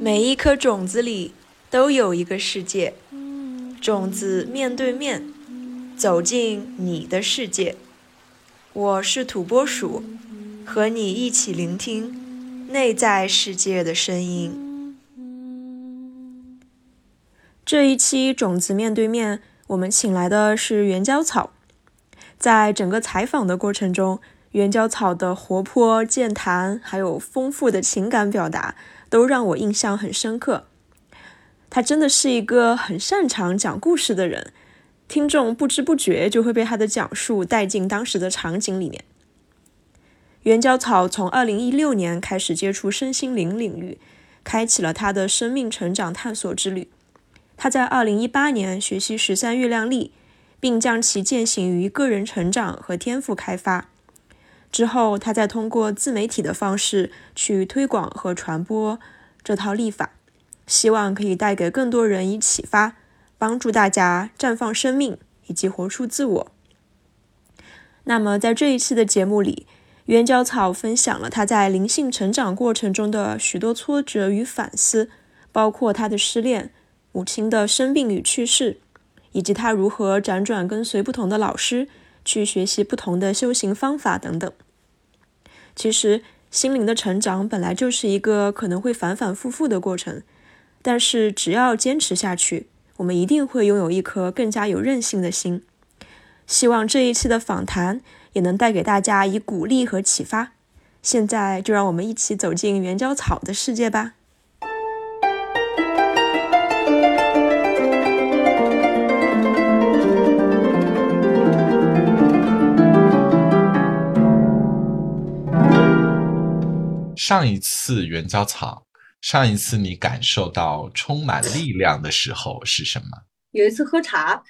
每一颗种子里都有一个世界，种子面对面走进你的世界。我是土拨鼠，和你一起聆听内在世界的声音。这一期种子面对面，我们请来的是原椒草。在整个采访的过程中，圆角草的活泼健谈，还有丰富的情感表达。都让我印象很深刻。他真的是一个很擅长讲故事的人，听众不知不觉就会被他的讲述带进当时的场景里面。圆角草从二零一六年开始接触身心灵领域，开启了他的生命成长探索之旅。他在二零一八年学习十三月亮历，并将其践行于个人成长和天赋开发。之后，他再通过自媒体的方式去推广和传播这套历法，希望可以带给更多人以启发，帮助大家绽放生命以及活出自我。那么，在这一期的节目里，原角草分享了他在灵性成长过程中的许多挫折与反思，包括他的失恋、母亲的生病与去世，以及他如何辗转跟随不同的老师。去学习不同的修行方法等等。其实，心灵的成长本来就是一个可能会反反复复的过程，但是只要坚持下去，我们一定会拥有一颗更加有韧性的心。希望这一期的访谈也能带给大家以鼓励和启发。现在就让我们一起走进原胶草的世界吧。上一次原胶草，上一次你感受到充满力量的时候是什么？有一次喝茶，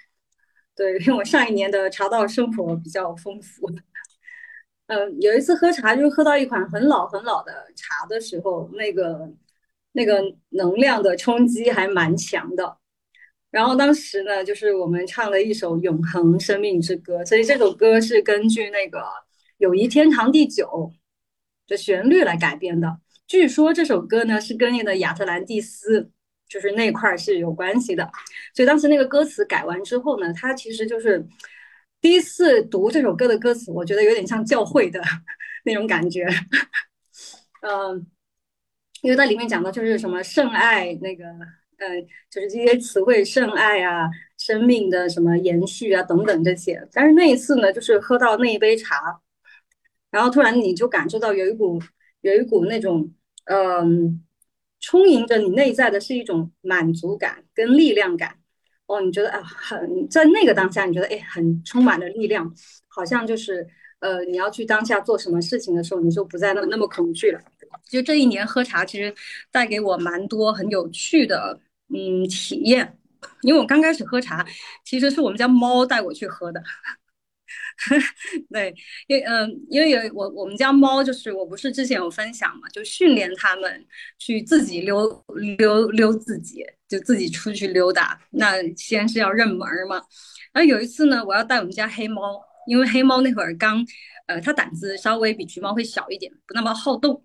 对，因 为我上一年的茶道生活比较丰富。嗯，有一次喝茶，就是喝到一款很老很老的茶的时候，那个那个能量的冲击还蛮强的。然后当时呢，就是我们唱了一首《永恒生命之歌》，所以这首歌是根据那个《友谊天长地久》。的旋律来改编的，据说这首歌呢是跟那个亚特兰蒂斯，就是那块儿是有关系的。所以当时那个歌词改完之后呢，它其实就是第一次读这首歌的歌词，我觉得有点像教会的那种感觉。嗯，因为在里面讲的就是什么圣爱，那个呃，就是这些词汇，圣爱啊，生命的什么延续啊等等这些。但是那一次呢，就是喝到那一杯茶。然后突然你就感受到有一股有一股那种嗯，充盈着你内在的是一种满足感跟力量感哦，你觉得啊很在那个当下你觉得哎很充满了力量，好像就是呃你要去当下做什么事情的时候你就不再那那么恐惧了。就这一年喝茶其实带给我蛮多很有趣的嗯体验，因为我刚开始喝茶其实是我们家猫带我去喝的。对，因为嗯，因为有我我们家猫，就是我不是之前有分享嘛，就训练它们去自己溜溜溜自己，就自己出去溜达。那先是要认门嘛。然后有一次呢，我要带我们家黑猫，因为黑猫那会儿刚，呃，它胆子稍微比橘猫会小一点，不那么好动。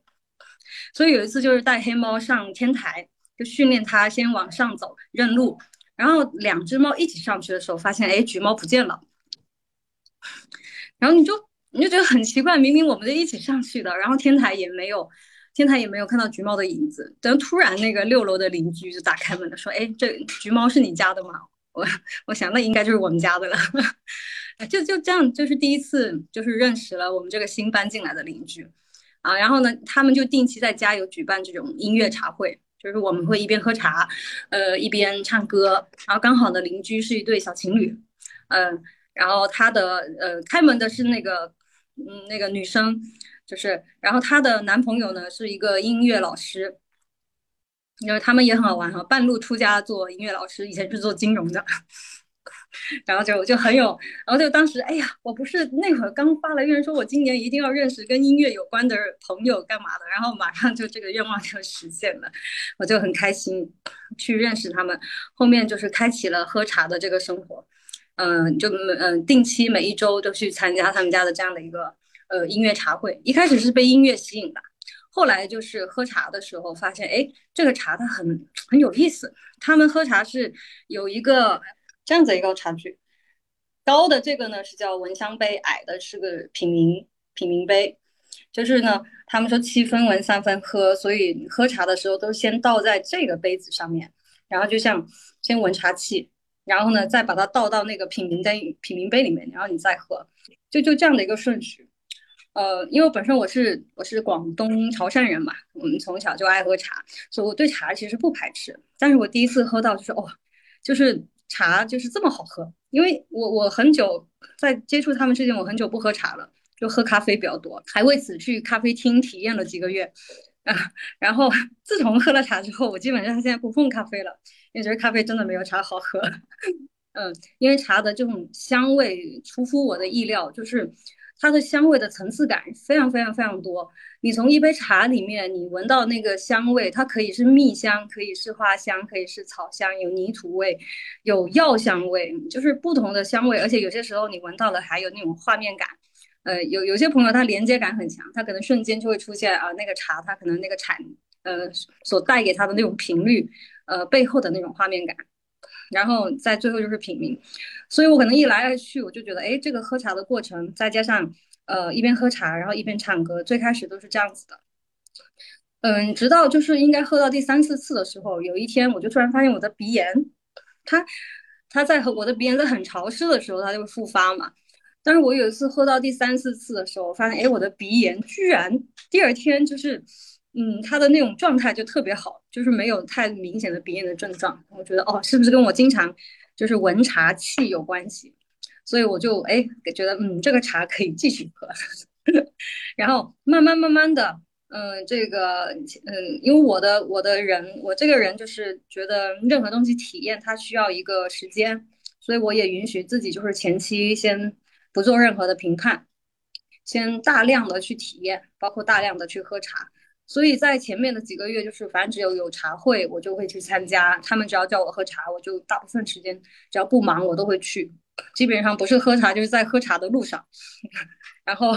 所以有一次就是带黑猫上天台，就训练它先往上走认路。然后两只猫一起上去的时候，发现哎，橘猫不见了。然后你就你就觉得很奇怪，明明我们就一起上去的，然后天台也没有，天台也没有看到橘猫的影子。等突然那个六楼的邻居就打开门了，说：“哎，这橘猫是你家的吗？”我我想那应该就是我们家的了。就就这样，就是第一次就是认识了我们这个新搬进来的邻居啊。然后呢，他们就定期在家有举办这种音乐茶会，就是我们会一边喝茶，呃，一边唱歌。然后刚好的邻居是一对小情侣，嗯。然后他的呃开门的是那个嗯那个女生，就是然后她的男朋友呢是一个音乐老师，就是他们也很好玩哈，半路出家做音乐老师，以前是做金融的，然后就就很有，然后就当时哎呀，我不是那会儿刚发了愿，说我今年一定要认识跟音乐有关的朋友干嘛的，然后马上就这个愿望就实现了，我就很开心去认识他们，后面就是开启了喝茶的这个生活。嗯，就嗯定期每一周都去参加他们家的这样的一个呃音乐茶会。一开始是被音乐吸引的，后来就是喝茶的时候发现，哎，这个茶它很很有意思。他们喝茶是有一个这样子一个茶具，高的这个呢是叫闻香杯，矮的是个品茗品茗杯。就是呢，他们说七分闻三分喝，所以喝茶的时候都先倒在这个杯子上面，然后就像先闻茶气。然后呢，再把它倒到那个品茗杯品茗杯里面，然后你再喝，就就这样的一个顺序。呃，因为本身我是我是广东潮汕人嘛，我们从小就爱喝茶，所以我对茶其实不排斥。但是我第一次喝到就是哦，就是茶就是这么好喝。因为我我很久在接触他们之前，我很久不喝茶了，就喝咖啡比较多，还为此去咖啡厅体验了几个月。啊，然后自从喝了茶之后，我基本上现在不碰咖啡了。因为觉得咖啡真的没有茶好喝，嗯，因为茶的这种香味出乎我的意料，就是它的香味的层次感非常非常非常多。你从一杯茶里面，你闻到那个香味，它可以是蜜香，可以是花香，可以是草香，有泥土味，有药香味，就是不同的香味。而且有些时候你闻到了还有那种画面感，呃，有有些朋友他连接感很强，他可能瞬间就会出现啊，那个茶他可能那个产呃所带给他的那种频率。呃，背后的那种画面感，然后在最后就是品茗，所以我可能一来二去，我就觉得，哎，这个喝茶的过程，再加上呃一边喝茶，然后一边唱歌，最开始都是这样子的，嗯，直到就是应该喝到第三四次的时候，有一天我就突然发现我的鼻炎，它它在和我的鼻炎在很潮湿的时候，它就会复发嘛，但是我有一次喝到第三四次的时候，发现，哎，我的鼻炎居然第二天就是。嗯，他的那种状态就特别好，就是没有太明显的鼻炎的症状。我觉得哦，是不是跟我经常就是闻茶气有关系？所以我就哎觉得嗯，这个茶可以继续喝。然后慢慢慢慢的，嗯，这个嗯，因为我的我的人，我这个人就是觉得任何东西体验它需要一个时间，所以我也允许自己就是前期先不做任何的评判，先大量的去体验，包括大量的去喝茶。所以在前面的几个月，就是反正只有有茶会，我就会去参加。他们只要叫我喝茶，我就大部分时间只要不忙，我都会去。基本上不是喝茶，就是在喝茶的路上。然后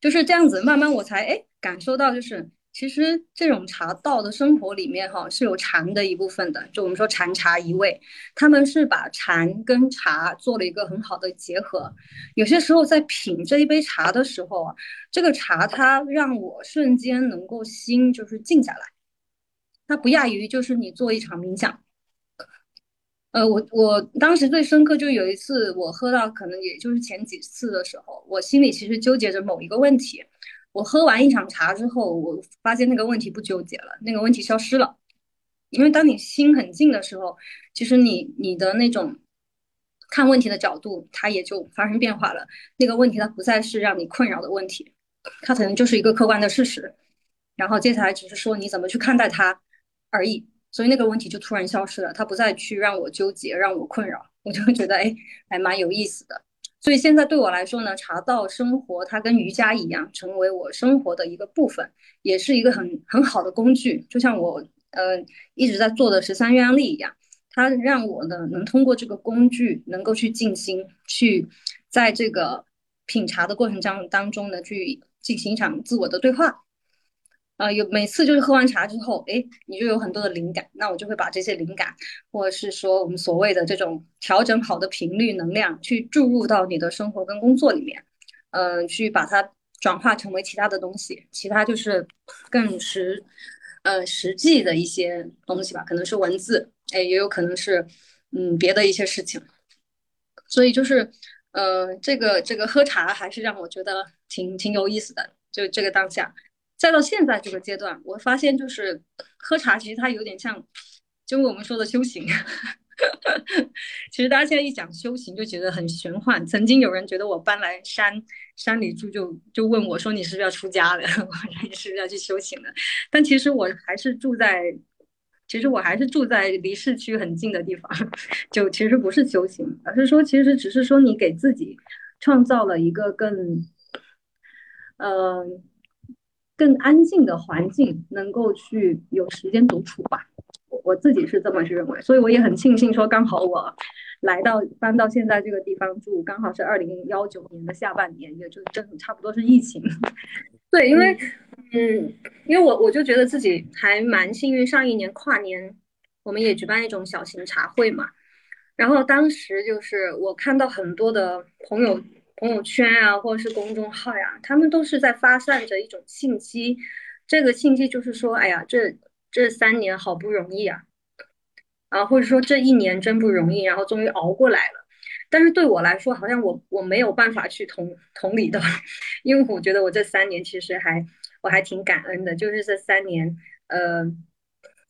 就是这样子，慢慢我才哎感受到，就是。其实这种茶道的生活里面，哈是有禅的一部分的。就我们说禅茶一味，他们是把禅跟茶做了一个很好的结合。有些时候在品这一杯茶的时候啊，这个茶它让我瞬间能够心就是静下来，它不亚于就是你做一场冥想。呃，我我当时最深刻就有一次，我喝到可能也就是前几次的时候，我心里其实纠结着某一个问题。我喝完一场茶之后，我发现那个问题不纠结了，那个问题消失了。因为当你心很静的时候，其实你你的那种看问题的角度，它也就发生变化了。那个问题它不再是让你困扰的问题，它可能就是一个客观的事实。然后接下来只是说你怎么去看待它而已。所以那个问题就突然消失了，它不再去让我纠结，让我困扰，我就会觉得哎，还蛮有意思的。所以现在对我来说呢，茶道生活它跟瑜伽一样，成为我生活的一个部分，也是一个很很好的工具。就像我呃一直在做的十三月案例一样，它让我呢能通过这个工具，能够去静心，去在这个品茶的过程当当中呢，去进行一场自我的对话。啊，有每次就是喝完茶之后，哎，你就有很多的灵感，那我就会把这些灵感，或者是说我们所谓的这种调整好的频率能量，去注入到你的生活跟工作里面，嗯，去把它转化成为其他的东西，其他就是更实，呃，实际的一些东西吧，可能是文字，哎，也有可能是嗯别的一些事情，所以就是，呃，这个这个喝茶还是让我觉得挺挺有意思的，就这个当下。再到现在这个阶段，我发现就是喝茶，其实它有点像，就我们说的修行。其实大家现在一讲修行，就觉得很玄幻。曾经有人觉得我搬来山山里住，就就问我说：“你是不是要出家的？你是不是要去修行的？”但其实我还是住在，其实我还是住在离市区很近的地方。就其实不是修行，而是说，其实只是说你给自己创造了一个更，嗯。更安静的环境，能够去有时间独处吧。我我自己是这么去认为，所以我也很庆幸说，刚好我来到搬到现在这个地方住，刚好是二零幺九年的下半年，也就正差不多是疫情。对，因为嗯，因为我我就觉得自己还蛮幸运，上一年跨年我们也举办一种小型茶会嘛，然后当时就是我看到很多的朋友朋友圈啊，或者是公众号呀，他们都是在发散着一种信息，这个信息就是说，哎呀，这这三年好不容易啊。啊，或者说这一年真不容易，然后终于熬过来了。但是对我来说，好像我我没有办法去同同理的，因为我觉得我这三年其实还我还挺感恩的，就是这三年，呃，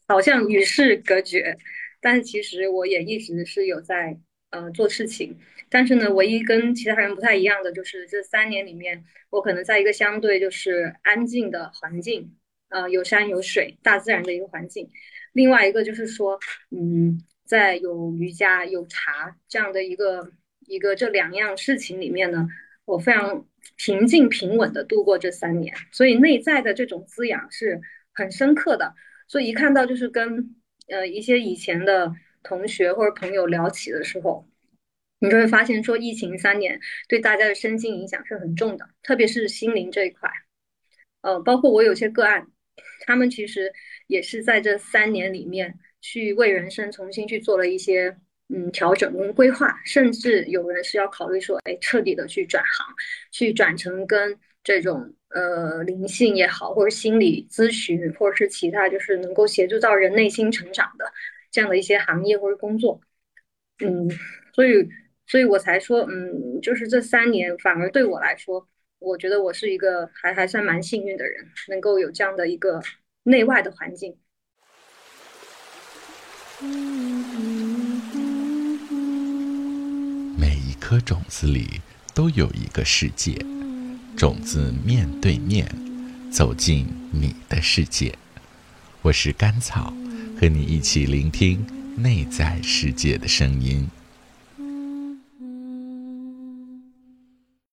好像与世隔绝，但其实我也一直是有在呃做事情。但是呢，唯一跟其他人不太一样的就是这三年里面，我可能在一个相对就是安静的环境，呃，有山有水，大自然的一个环境。另外一个就是说，嗯，在有瑜伽、有茶这样的一个一个这两样事情里面呢，我非常平静平稳的度过这三年，所以内在的这种滋养是很深刻的。所以一看到就是跟呃一些以前的同学或者朋友聊起的时候，你就会发现说，疫情三年对大家的身心影响是很重的，特别是心灵这一块。呃，包括我有些个案，他们其实。也是在这三年里面，去为人生重新去做了一些嗯调整跟规划，甚至有人是要考虑说，哎，彻底的去转行，去转成跟这种呃灵性也好，或者心理咨询，或者是其他就是能够协助到人内心成长的这样的一些行业或者工作，嗯，所以所以我才说，嗯，就是这三年反而对我来说，我觉得我是一个还还算蛮幸运的人，能够有这样的一个。内外的环境，每一颗种子里都有一个世界，种子面对面走进你的世界。我是甘草，和你一起聆听内在世界的声音。